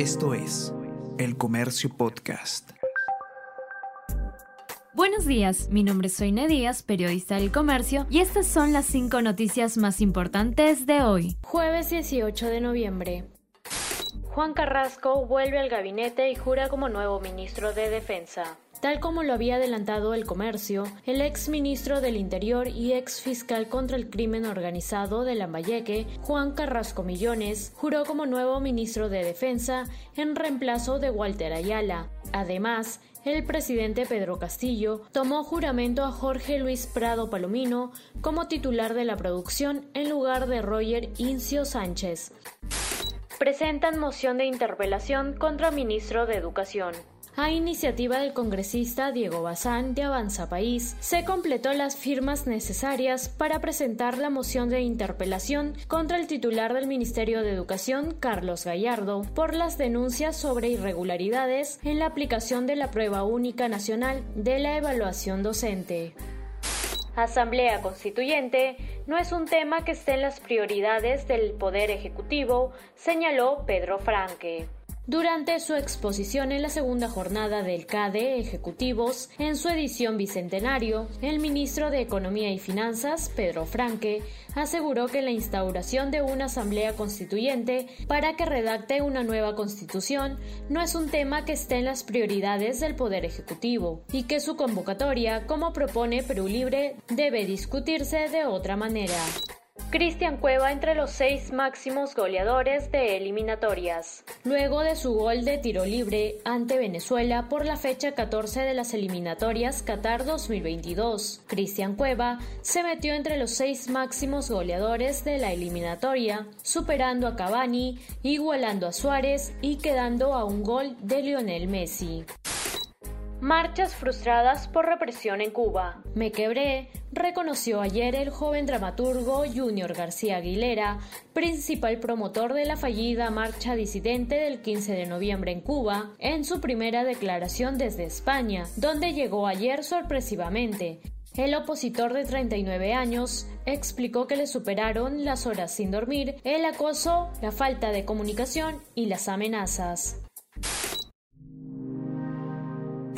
Esto es El Comercio Podcast. Buenos días, mi nombre es Soine Díaz, periodista del comercio, y estas son las cinco noticias más importantes de hoy. Jueves 18 de noviembre. Juan Carrasco vuelve al gabinete y jura como nuevo ministro de Defensa. Tal como lo había adelantado el comercio, el ex ministro del Interior y ex fiscal contra el crimen organizado de Lambayeque, Juan Carrasco Millones, juró como nuevo ministro de Defensa en reemplazo de Walter Ayala. Además, el presidente Pedro Castillo tomó juramento a Jorge Luis Prado Palomino como titular de la producción en lugar de Roger Incio Sánchez. Presentan moción de interpelación contra ministro de Educación. A iniciativa del congresista Diego Bazán de Avanza País, se completó las firmas necesarias para presentar la moción de interpelación contra el titular del Ministerio de Educación, Carlos Gallardo, por las denuncias sobre irregularidades en la aplicación de la prueba única nacional de la evaluación docente. Asamblea Constituyente no es un tema que esté en las prioridades del Poder Ejecutivo, señaló Pedro Franque. Durante su exposición en la segunda jornada del CADE Ejecutivos, en su edición bicentenario, el ministro de Economía y Finanzas, Pedro Franque, aseguró que la instauración de una asamblea constituyente para que redacte una nueva constitución no es un tema que esté en las prioridades del Poder Ejecutivo y que su convocatoria, como propone Perú Libre, debe discutirse de otra manera. Cristian Cueva entre los seis máximos goleadores de eliminatorias. Luego de su gol de tiro libre ante Venezuela por la fecha 14 de las eliminatorias Qatar 2022, Cristian Cueva se metió entre los seis máximos goleadores de la eliminatoria, superando a Cavani, igualando a Suárez y quedando a un gol de Lionel Messi. Marchas frustradas por represión en Cuba. Me quebré, reconoció ayer el joven dramaturgo Junior García Aguilera, principal promotor de la fallida marcha disidente del 15 de noviembre en Cuba, en su primera declaración desde España, donde llegó ayer sorpresivamente. El opositor de 39 años explicó que le superaron las horas sin dormir, el acoso, la falta de comunicación y las amenazas.